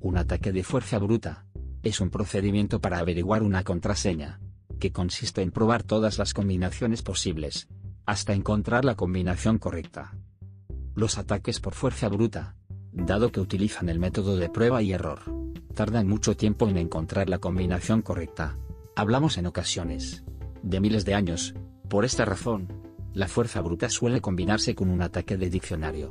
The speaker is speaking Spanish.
Un ataque de fuerza bruta. Es un procedimiento para averiguar una contraseña, que consiste en probar todas las combinaciones posibles, hasta encontrar la combinación correcta. Los ataques por fuerza bruta, dado que utilizan el método de prueba y error, tardan mucho tiempo en encontrar la combinación correcta. Hablamos en ocasiones de miles de años, por esta razón, la fuerza bruta suele combinarse con un ataque de diccionario.